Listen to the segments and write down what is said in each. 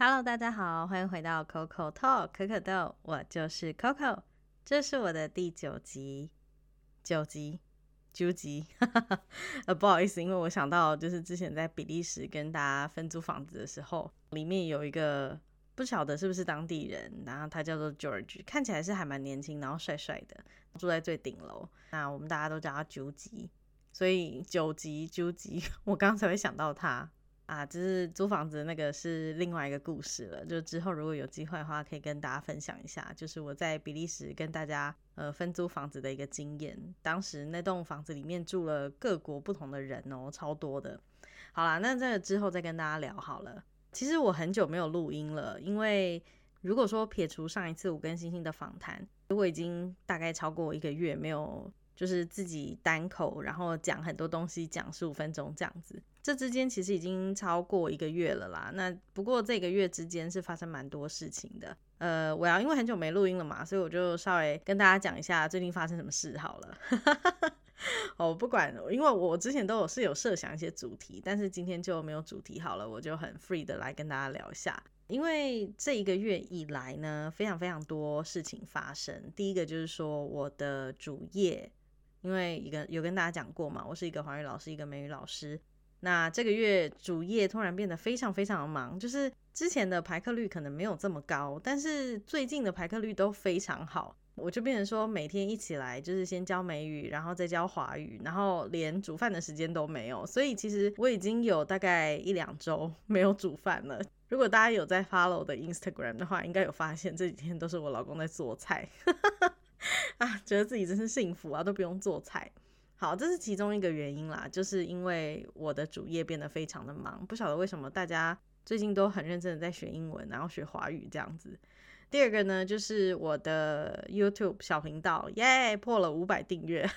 Hello，大家好，欢迎回到 Coco Talk 可可豆，我就是 Coco，这是我的第九集，九集，九集，呃，不好意思，因为我想到就是之前在比利时跟大家分租房子的时候，里面有一个不晓得是不是当地人，然后他叫做 George，看起来是还蛮年轻，然后帅帅的，住在最顶楼，那我们大家都叫他九级，所以九级九级，我刚刚才会想到他。啊，就是租房子那个是另外一个故事了。就之后如果有机会的话，可以跟大家分享一下，就是我在比利时跟大家呃分租房子的一个经验。当时那栋房子里面住了各国不同的人哦，超多的。好啦，那这个之后再跟大家聊好了。其实我很久没有录音了，因为如果说撇除上一次我跟星星的访谈，如果已经大概超过一个月没有。就是自己单口，然后讲很多东西，讲十五分钟这样子。这之间其实已经超过一个月了啦。那不过这个月之间是发生蛮多事情的。呃，我要因为很久没录音了嘛，所以我就稍微跟大家讲一下最近发生什么事好了。哦，不管，因为我之前都有是有设想一些主题，但是今天就没有主题好了，我就很 free 的来跟大家聊一下。因为这一个月以来呢，非常非常多事情发生。第一个就是说我的主业。因为一个有跟大家讲过嘛，我是一个华语老师，一个美语老师。那这个月主业突然变得非常非常的忙，就是之前的排课率可能没有这么高，但是最近的排课率都非常好。我就变成说每天一起来就是先教美语，然后再教华语，然后连煮饭的时间都没有。所以其实我已经有大概一两周没有煮饭了。如果大家有在 follow 的 Instagram 的话，应该有发现这几天都是我老公在做菜。啊，觉得自己真是幸福啊，都不用做菜。好，这是其中一个原因啦，就是因为我的主业变得非常的忙，不晓得为什么大家最近都很认真的在学英文，然后学华语这样子。第二个呢，就是我的 YouTube 小频道，耶，破了五百订阅，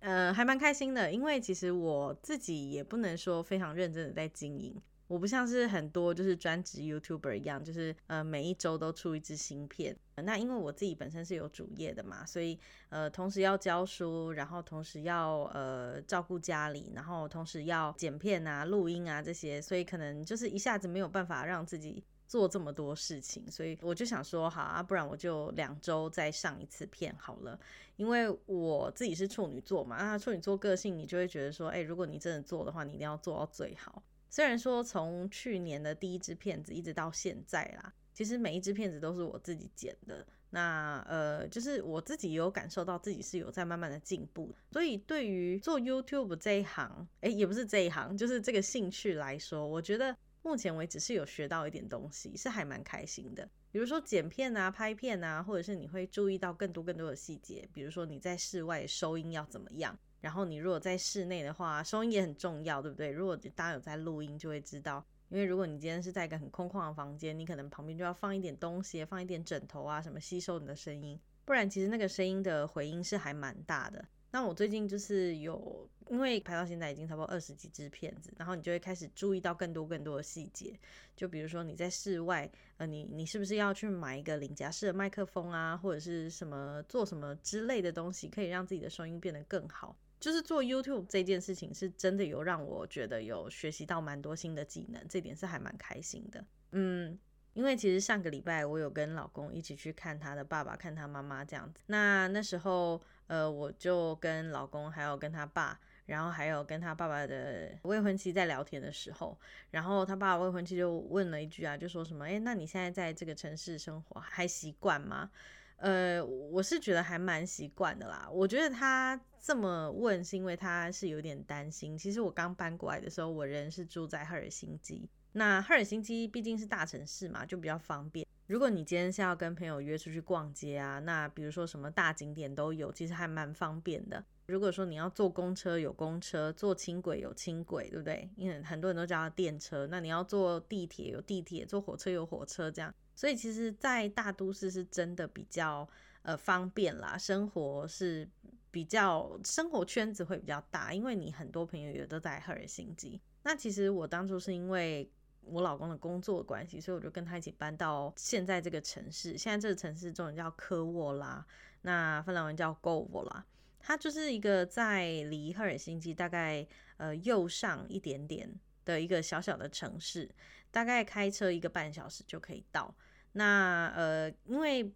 呃，还蛮开心的，因为其实我自己也不能说非常认真的在经营。我不像是很多就是专职 YouTuber 一样，就是呃每一周都出一支新片。那因为我自己本身是有主业的嘛，所以呃同时要教书，然后同时要呃照顾家里，然后同时要剪片啊、录音啊这些，所以可能就是一下子没有办法让自己做这么多事情。所以我就想说，好啊，不然我就两周再上一次片好了。因为我自己是处女座嘛，啊处女座个性你就会觉得说，哎，如果你真的做的话，你一定要做到最好。虽然说从去年的第一支片子一直到现在啦，其实每一支片子都是我自己剪的。那呃，就是我自己有感受到自己是有在慢慢的进步。所以对于做 YouTube 这一行，诶，也不是这一行，就是这个兴趣来说，我觉得目前为止是有学到一点东西，是还蛮开心的。比如说剪片啊、拍片啊，或者是你会注意到更多更多的细节，比如说你在室外收音要怎么样。然后你如果在室内的话，收音也很重要，对不对？如果大家有在录音，就会知道，因为如果你今天是在一个很空旷的房间，你可能旁边就要放一点东西，放一点枕头啊，什么吸收你的声音，不然其实那个声音的回音是还蛮大的。那我最近就是有，因为拍到现在已经差不多二十几支片子，然后你就会开始注意到更多更多的细节，就比如说你在室外，呃，你你是不是要去买一个领夹式的麦克风啊，或者是什么做什么之类的东西，可以让自己的声音变得更好。就是做 YouTube 这件事情，是真的有让我觉得有学习到蛮多新的技能，这点是还蛮开心的。嗯，因为其实上个礼拜我有跟老公一起去看他的爸爸，看他妈妈这样子。那那时候，呃，我就跟老公还有跟他爸，然后还有跟他爸爸的未婚妻在聊天的时候，然后他爸爸未婚妻就问了一句啊，就说什么，哎，那你现在在这个城市生活还习惯吗？呃，我是觉得还蛮习惯的啦。我觉得他这么问是因为他是有点担心。其实我刚搬过来的时候，我人是住在赫尔辛基。那赫尔辛基毕竟是大城市嘛，就比较方便。如果你今天是要跟朋友约出去逛街啊，那比如说什么大景点都有，其实还蛮方便的。如果说你要坐公车有公车，坐轻轨有轻轨，对不对？因为很多人都叫它电车。那你要坐地铁有地铁，坐火车有火车，这样。所以其实，在大都市是真的比较呃方便啦，生活是比较生活圈子会比较大，因为你很多朋友也都在赫尔辛基。那其实我当初是因为我老公的工作关系，所以我就跟他一起搬到现在这个城市。现在这个城市中文叫科沃拉，那芬兰文叫 g o v o 拉，它就是一个在离赫尔辛基大概呃右上一点点。的一个小小的城市，大概开车一个半小时就可以到。那呃，因为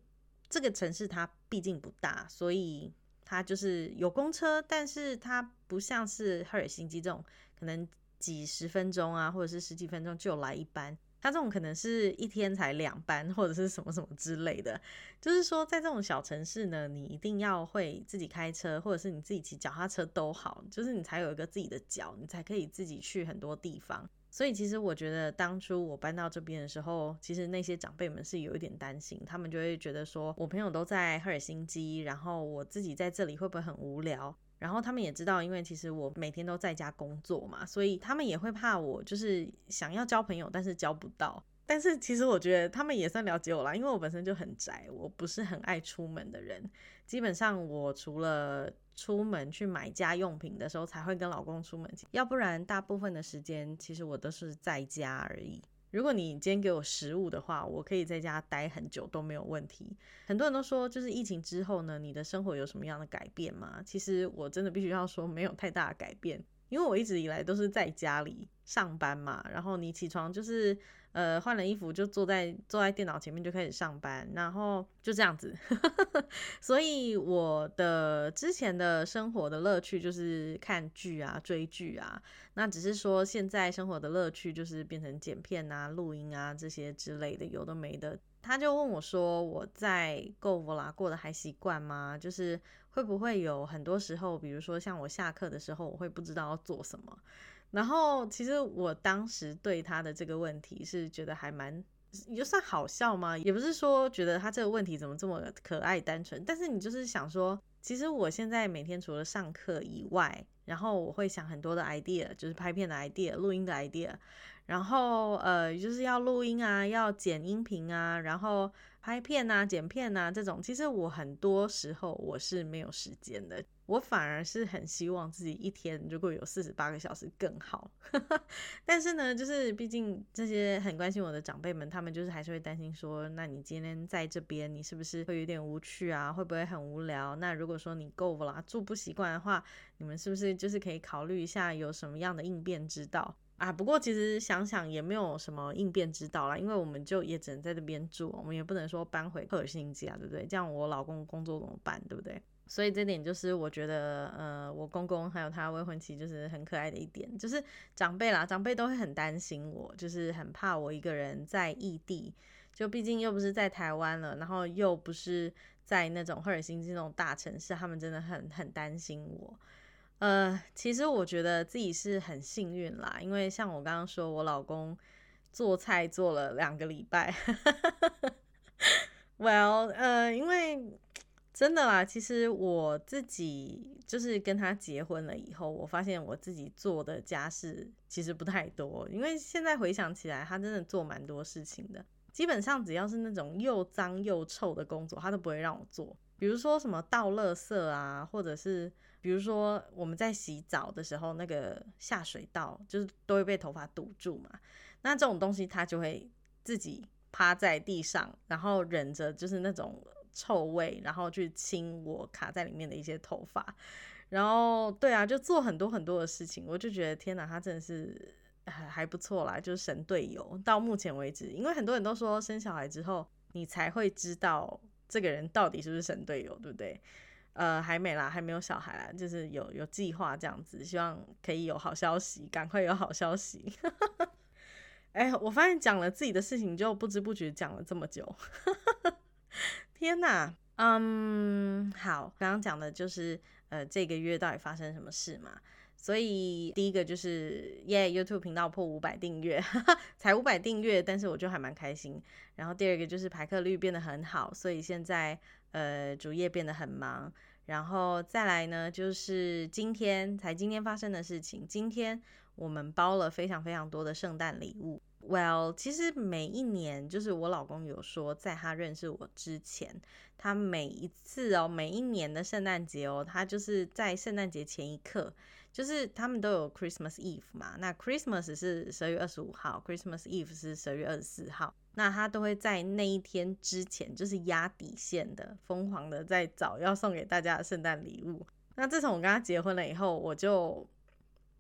这个城市它毕竟不大，所以它就是有公车，但是它不像是赫尔辛基这种可能几十分钟啊，或者是十几分钟就来一班。它这种可能是一天才两班，或者是什么什么之类的。就是说，在这种小城市呢，你一定要会自己开车，或者是你自己骑脚踏车都好，就是你才有一个自己的脚，你才可以自己去很多地方。所以，其实我觉得当初我搬到这边的时候，其实那些长辈们是有一点担心，他们就会觉得说，我朋友都在赫尔辛基，然后我自己在这里会不会很无聊？然后他们也知道，因为其实我每天都在家工作嘛，所以他们也会怕我，就是想要交朋友，但是交不到。但是其实我觉得他们也算了解我啦，因为我本身就很宅，我不是很爱出门的人。基本上我除了出门去买家用品的时候才会跟老公出门，要不然大部分的时间其实我都是在家而已。如果你今天给我食物的话，我可以在家待很久都没有问题。很多人都说，就是疫情之后呢，你的生活有什么样的改变吗？其实我真的必须要说，没有太大的改变，因为我一直以来都是在家里上班嘛。然后你起床就是。呃，换了衣服就坐在坐在电脑前面就开始上班，然后就这样子。所以我的之前的生活的乐趣就是看剧啊、追剧啊。那只是说现在生活的乐趣就是变成剪片啊、录音啊这些之类的，有的没的。他就问我说：“我在 Go 啦过得还习惯吗？就是会不会有很多时候，比如说像我下课的时候，我会不知道要做什么。”然后，其实我当时对他的这个问题是觉得还蛮，也算好笑吗？也不是说觉得他这个问题怎么这么可爱单纯，但是你就是想说，其实我现在每天除了上课以外，然后我会想很多的 idea，就是拍片的 idea、录音的 idea，然后呃，就是要录音啊，要剪音频啊，然后拍片啊、剪片啊这种，其实我很多时候我是没有时间的。我反而是很希望自己一天如果有四十八个小时更好，但是呢，就是毕竟这些很关心我的长辈们，他们就是还是会担心说，那你今天在这边，你是不是会有点无趣啊？会不会很无聊？那如果说你够了住不习惯的话，你们是不是就是可以考虑一下有什么样的应变之道啊？不过其实想想也没有什么应变之道啦，因为我们就也只能在这边住，我们也不能说搬回赫尔辛基啊，对不对？这样我老公工作怎么办？对不对？所以这点就是我觉得，呃，我公公还有他未婚妻就是很可爱的一点，就是长辈啦，长辈都会很担心我，就是很怕我一个人在异地，就毕竟又不是在台湾了，然后又不是在那种赫尔辛基那种大城市，他们真的很很担心我。呃，其实我觉得自己是很幸运啦，因为像我刚刚说，我老公做菜做了两个礼拜。Well，呃，因为。真的啦，其实我自己就是跟他结婚了以后，我发现我自己做的家事其实不太多，因为现在回想起来，他真的做蛮多事情的。基本上只要是那种又脏又臭的工作，他都不会让我做。比如说什么倒垃圾啊，或者是比如说我们在洗澡的时候，那个下水道就是都会被头发堵住嘛，那这种东西他就会自己趴在地上，然后忍着就是那种。臭味，然后去清我卡在里面的一些头发，然后对啊，就做很多很多的事情，我就觉得天哪，他真的是还还不错啦，就是神队友。到目前为止，因为很多人都说生小孩之后，你才会知道这个人到底是不是神队友，对不对？呃，还没啦，还没有小孩啦，就是有有计划这样子，希望可以有好消息，赶快有好消息。哎，我发现讲了自己的事情，就不知不觉讲了这么久。天呐，嗯，好，刚刚讲的就是呃这个月到底发生什么事嘛？所以第一个就是耶，YouTube 频道破五百订阅，才五百订阅，但是我就还蛮开心。然后第二个就是排课率变得很好，所以现在呃主页变得很忙。然后再来呢，就是今天才今天发生的事情，今天我们包了非常非常多的圣诞礼物。Well，其实每一年，就是我老公有说，在他认识我之前，他每一次哦，每一年的圣诞节哦，他就是在圣诞节前一刻，就是他们都有 Christmas Eve 嘛，那 Christmas 是十二月二十五号，Christmas Eve 是十二月二十四号，那他都会在那一天之前，就是压底线的，疯狂的在找要送给大家的圣诞礼物。那自从我跟他结婚了以后，我就。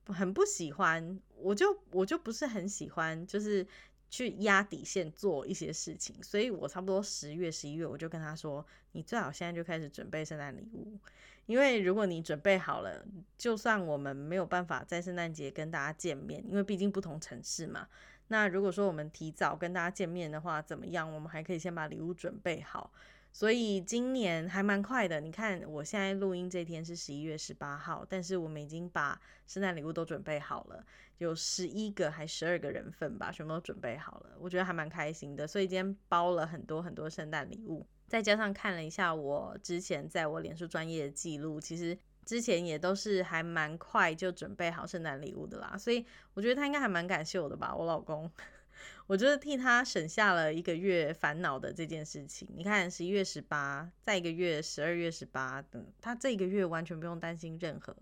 很不喜欢，我就我就不是很喜欢，就是去压底线做一些事情，所以我差不多十月、十一月我就跟他说，你最好现在就开始准备圣诞礼物，因为如果你准备好了，就算我们没有办法在圣诞节跟大家见面，因为毕竟不同城市嘛。那如果说我们提早跟大家见面的话，怎么样？我们还可以先把礼物准备好。所以今年还蛮快的，你看我现在录音这天是十一月十八号，但是我们已经把圣诞礼物都准备好了，有十一个还十二个人份吧，全部都准备好了，我觉得还蛮开心的。所以今天包了很多很多圣诞礼物，再加上看了一下我之前在我脸书专业的记录，其实之前也都是还蛮快就准备好圣诞礼物的啦，所以我觉得他应该还蛮感谢我的吧，我老公。我就是替他省下了一个月烦恼的这件事情。你看，十一月十八，再一个月十二月十八，嗯，他这个月完全不用担心任何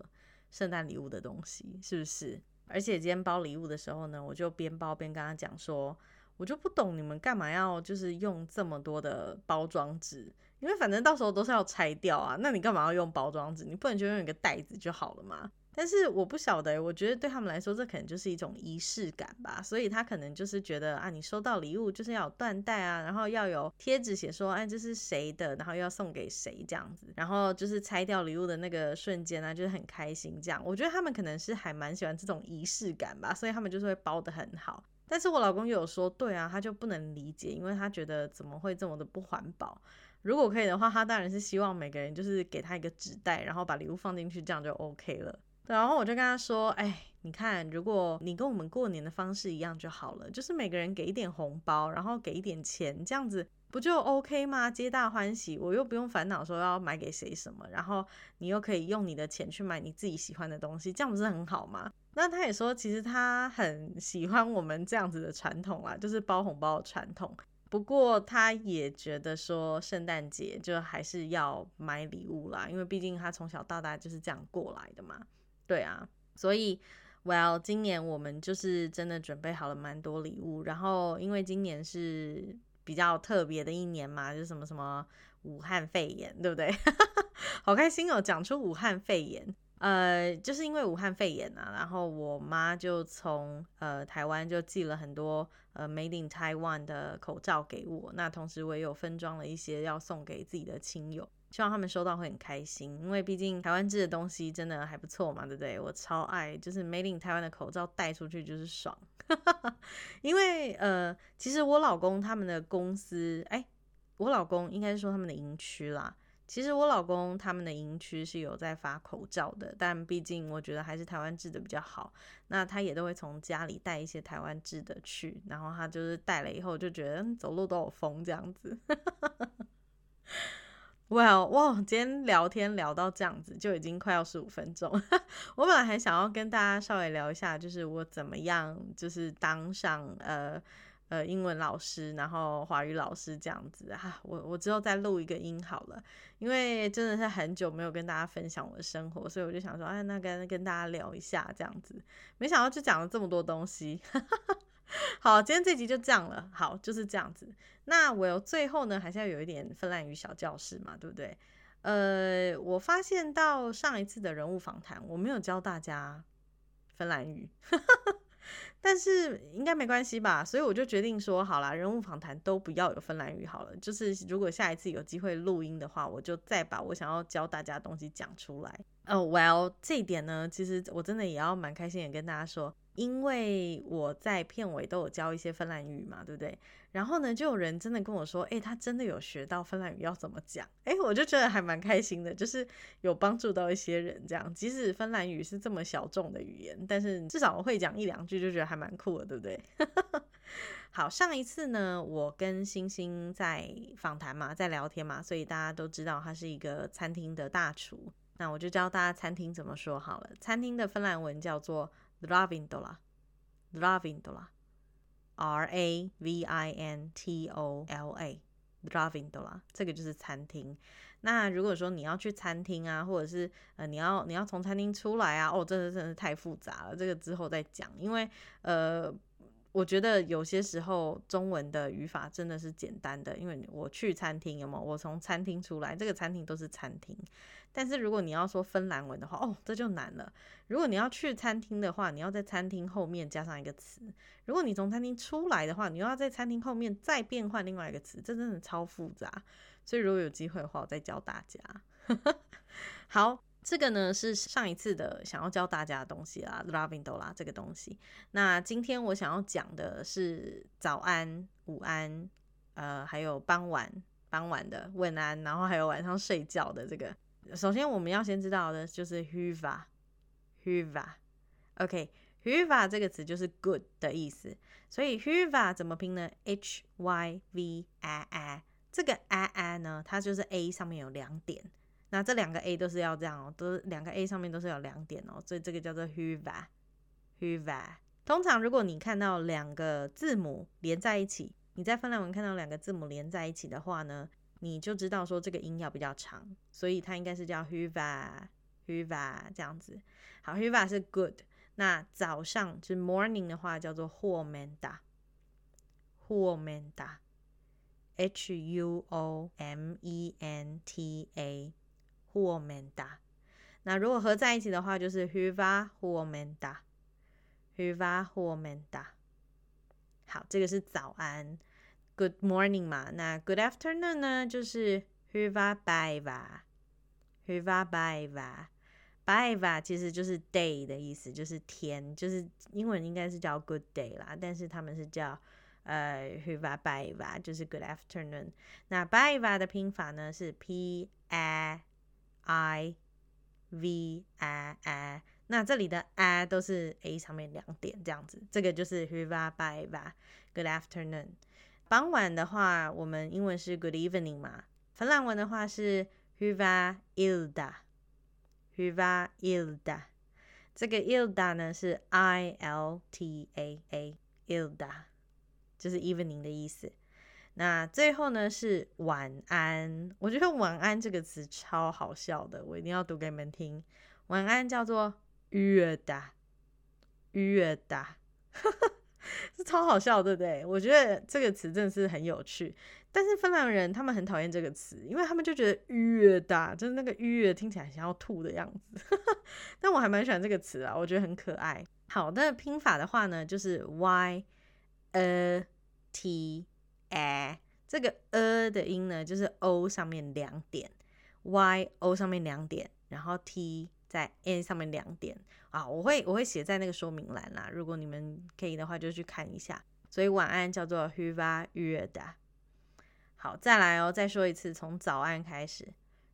圣诞礼物的东西，是不是？而且今天包礼物的时候呢，我就边包边跟他讲说，我就不懂你们干嘛要就是用这么多的包装纸，因为反正到时候都是要拆掉啊，那你干嘛要用包装纸？你不能就用一个袋子就好了嘛？但是我不晓得，我觉得对他们来说，这可能就是一种仪式感吧。所以他可能就是觉得啊，你收到礼物就是要有缎带啊，然后要有贴纸写说，哎，这是谁的，然后要送给谁这样子。然后就是拆掉礼物的那个瞬间呢，就是很开心这样。我觉得他们可能是还蛮喜欢这种仪式感吧，所以他们就是会包的很好。但是我老公有说，对啊，他就不能理解，因为他觉得怎么会这么的不环保？如果可以的话，他当然是希望每个人就是给他一个纸袋，然后把礼物放进去，这样就 OK 了。然后我就跟他说：“哎，你看，如果你跟我们过年的方式一样就好了，就是每个人给一点红包，然后给一点钱，这样子不就 OK 吗？皆大欢喜，我又不用烦恼说要买给谁什么，然后你又可以用你的钱去买你自己喜欢的东西，这样不是很好吗？”那他也说，其实他很喜欢我们这样子的传统啦，就是包红包的传统。不过他也觉得说，圣诞节就还是要买礼物啦，因为毕竟他从小到大就是这样过来的嘛。对啊，所以，Well，今年我们就是真的准备好了蛮多礼物。然后，因为今年是比较特别的一年嘛，就什么什么武汉肺炎，对不对？好开心哦，讲出武汉肺炎。呃，就是因为武汉肺炎啊，然后我妈就从呃台湾就寄了很多呃 Made in Taiwan 的口罩给我。那同时我也有分装了一些要送给自己的亲友。希望他们收到会很开心，因为毕竟台湾制的东西真的还不错嘛，对不对？我超爱，就是 Made in 台湾的口罩戴出去就是爽。因为呃，其实我老公他们的公司，哎，我老公应该是说他们的营区啦。其实我老公他们的营区是有在发口罩的，但毕竟我觉得还是台湾制的比较好。那他也都会从家里带一些台湾制的去，然后他就是带了以后就觉得走路都有风这样子。哇哇！今天聊天聊到这样子，就已经快要十五分钟。我本来还想要跟大家稍微聊一下，就是我怎么样，就是当上呃呃英文老师，然后华语老师这样子哈。我我之后再录一个音好了，因为真的是很久没有跟大家分享我的生活，所以我就想说，哎，那跟跟大家聊一下这样子。没想到就讲了这么多东西。好，今天这集就这样了。好，就是这样子。那我最后呢，还是要有一点芬兰语小教室嘛，对不对？呃，我发现到上一次的人物访谈，我没有教大家芬兰语，但是应该没关系吧？所以我就决定说，好啦，人物访谈都不要有芬兰语好了。就是如果下一次有机会录音的话，我就再把我想要教大家的东西讲出来。哦，Well，这一点呢，其实我真的也要蛮开心的跟大家说。因为我在片尾都有教一些芬兰语嘛，对不对？然后呢，就有人真的跟我说，哎，他真的有学到芬兰语要怎么讲，哎，我就觉得还蛮开心的，就是有帮助到一些人这样。即使芬兰语是这么小众的语言，但是至少我会讲一两句，就觉得还蛮酷的，对不对？好，上一次呢，我跟星星在访谈嘛，在聊天嘛，所以大家都知道他是一个餐厅的大厨。那我就教大家餐厅怎么说好了，餐厅的芬兰文叫做。Ravintola，Ravintola，R A V I N T O L A，Ravintola，这个就是餐厅。那如果说你要去餐厅啊，或者是呃你要你要从餐厅出来啊，哦，这个真的太复杂了，这个之后再讲。因为呃我觉得有些时候中文的语法真的是简单的，因为我去餐厅，有没有？我从餐厅出来，这个餐厅都是餐厅。但是如果你要说芬兰文的话，哦，这就难了。如果你要去餐厅的话，你要在餐厅后面加上一个词；如果你从餐厅出来的话，你又要在餐厅后面再变换另外一个词，这真的超复杂。所以如果有机会的话，我再教大家。好。这个呢是上一次的想要教大家的东西啦，Loving 啦这个东西。那今天我想要讲的是早安、午安，呃，还有傍晚、傍晚的问安，然后还有晚上睡觉的这个。首先我们要先知道的就是 Huva，Huva。OK，Huva 这个词就是 good 的意思，所以 Huva 怎么拼呢？H Y V A A。这个 A A 呢，它就是 A 上面有两点。那这两个 a 都是要这样哦，都两个 a 上面都是有两点哦，所以这个叫做 huva，huva。通常如果你看到两个字母连在一起，你在芬兰文看到两个字母连在一起的话呢，你就知道说这个音要比较长，所以它应该是叫 huva，huva 这样子。好，huva 是 good。那早上就是 morning 的话叫做 huomenta，huomenta，h u o m e n t a。huomenta，那如果合在一起的话，就是 huva huomenta，huva huomenta。好，这个是早安，good morning 嘛。那 good afternoon 呢，就是 huva baiva，huva baiva，baiva 其实就是 day 的意思，就是天，就是英文应该是叫 good day 啦，但是他们是叫呃 huva baiva，就是 good afternoon。那 baiva 的拼法呢是 p a I V I I，那这里的 I 都是 A 上面两点这样子，这个就是 Hiva by Va。Good afternoon。傍晚的话，我们英文是 Good evening 嘛，芬兰文的话是 Hiva iltaa。Hyvää iltaa。这个 iltaa 呢是 I L T A A，iltaa 就是 evening 的意思。那最后呢是晚安，我觉得晚安这个词超好笑的，我一定要读给你们听。晚安叫做 “yöda”，yöda，是超好笑，对不对？我觉得这个词真的是很有趣。但是芬兰人他们很讨厌这个词，因为他们就觉得 “yöda” 就是那个 “y” 听起来像要吐的样子。但我还蛮喜欢这个词啊，我觉得很可爱。好的拼法的话呢，就是 y a t。A 这个呃的音呢，就是 o 上面两点，y o 上面两点，然后 t 在 n 上面两点啊。我会我会写在那个说明栏啦，如果你们可以的话，就去看一下。所以晚安叫做 Hyvää yötä。好，再来哦，再说一次，从早安开始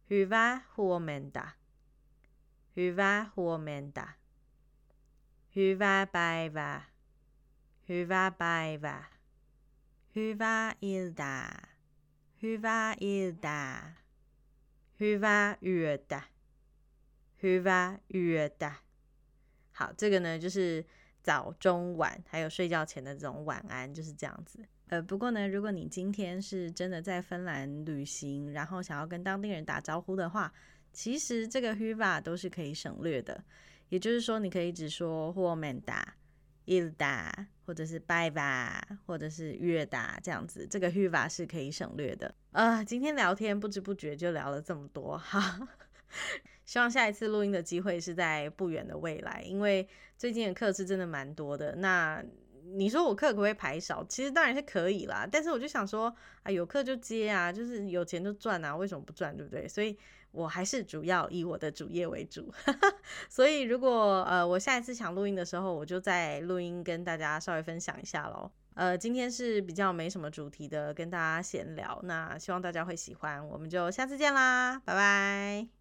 ，Hyvää huomenta，Hyvää huomenta，Hyvää päivää，Hyvää päivää。Hyvä ilta, Hyvä ilta, hyvää yötä, hyvää yötä。好，这个呢就是早、中、晚，还有睡觉前的这种晚安，就是这样子。呃，不过呢，如果你今天是真的在芬兰旅行，然后想要跟当地人打招呼的话，其实这个 hyvä 都是可以省略的。也就是说，你可以只说 huomenta。伊达或者是拜吧，或者是月达这样子，这个 huva 是可以省略的。呃，今天聊天不知不觉就聊了这么多哈，希望下一次录音的机会是在不远的未来，因为最近的课是真的蛮多的。那你说我课可不可以排少？其实当然是可以啦，但是我就想说啊，有课就接啊，就是有钱就赚啊，为什么不赚，对不对？所以。我还是主要以我的主业为主，所以如果呃我下一次想录音的时候，我就在录音跟大家稍微分享一下喽。呃，今天是比较没什么主题的，跟大家闲聊，那希望大家会喜欢，我们就下次见啦，拜拜。